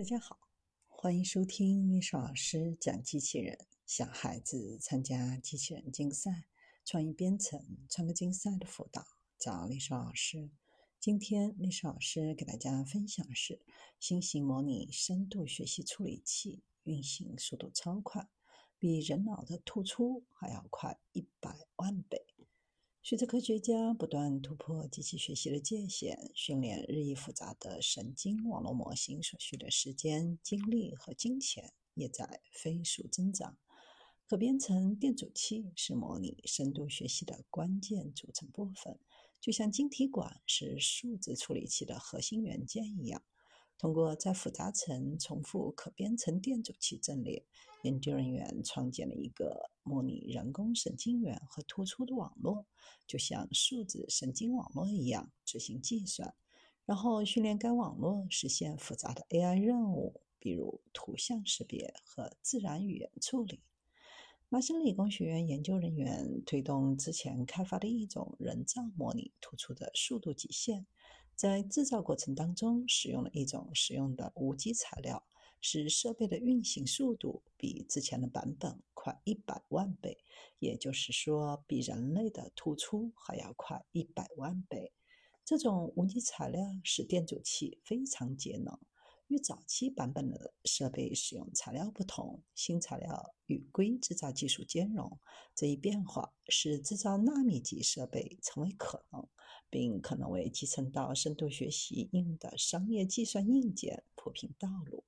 大家好，欢迎收听丽莎老师讲机器人。小孩子参加机器人竞赛、创意编程、创客竞赛的辅导，找丽莎老师。今天丽莎老师给大家分享的是新型模拟深度学习处理器，运行速度超快，比人脑的突出还要快一百万倍。随着科学家不断突破机器学习的界限，训练日益复杂的神经网络模型所需的时间、精力和金钱也在飞速增长。可编程电阻器是模拟深度学习的关键组成部分，就像晶体管是数字处理器的核心元件一样。通过在复杂层重复可编程电阻器阵列，研究人员创建了一个模拟人工神经元和突出的网络，就像数字神经网络一样执行计算，然后训练该网络实现复杂的 AI 任务，比如图像识别和自然语言处理。麻省理工学院研究人员推动之前开发的一种人造模拟突出的速度极限。在制造过程当中，使用了一种使用的无机材料，使设备的运行速度比之前的版本快一百万倍，也就是说，比人类的突出还要快一百万倍。这种无机材料使电阻器非常节能。与早期版本的设备使用材料不同，新材料与硅制造技术兼容。这一变化使制造纳米级设备成为可能，并可能为集成到深度学习应用的商业计算硬件铺平道路。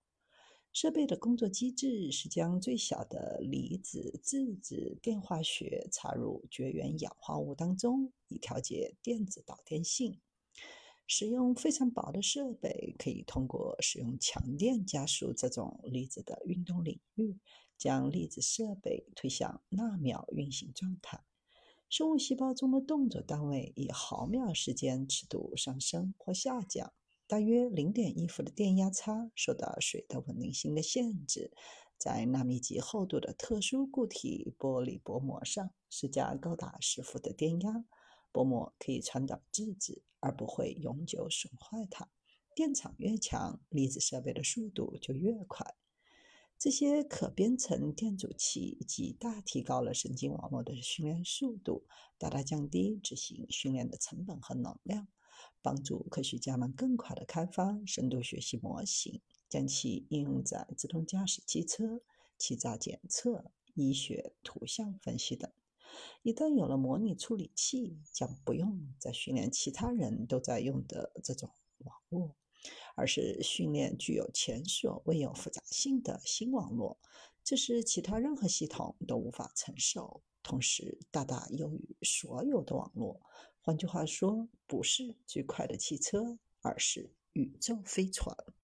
设备的工作机制是将最小的离子质子电化学插入绝缘氧化物当中，以调节电子导电性。使用非常薄的设备，可以通过使用强电加速这种粒子的运动领域，将粒子设备推向纳秒运行状态。生物细胞中的动作单位以毫秒时间尺度上升或下降。大约零点一伏的电压差受到水的稳定性的限制，在纳米级厚度的特殊固体玻璃薄膜上施加高达十伏的电压。薄膜可以传导质子，而不会永久损坏它。电场越强，粒子设备的速度就越快。这些可编程电阻器极大提高了神经网络的训练速度，大大降低执行训练的成本和能量，帮助科学家们更快地开发深度学习模型，将其应用在自动驾驶汽车、欺诈检测、医学图像分析等。一旦有了模拟处理器，将不用再训练其他人都在用的这种网络，而是训练具有前所未有复杂性的新网络，这是其他任何系统都无法承受，同时大大优于所有的网络。换句话说，不是最快的汽车，而是宇宙飞船。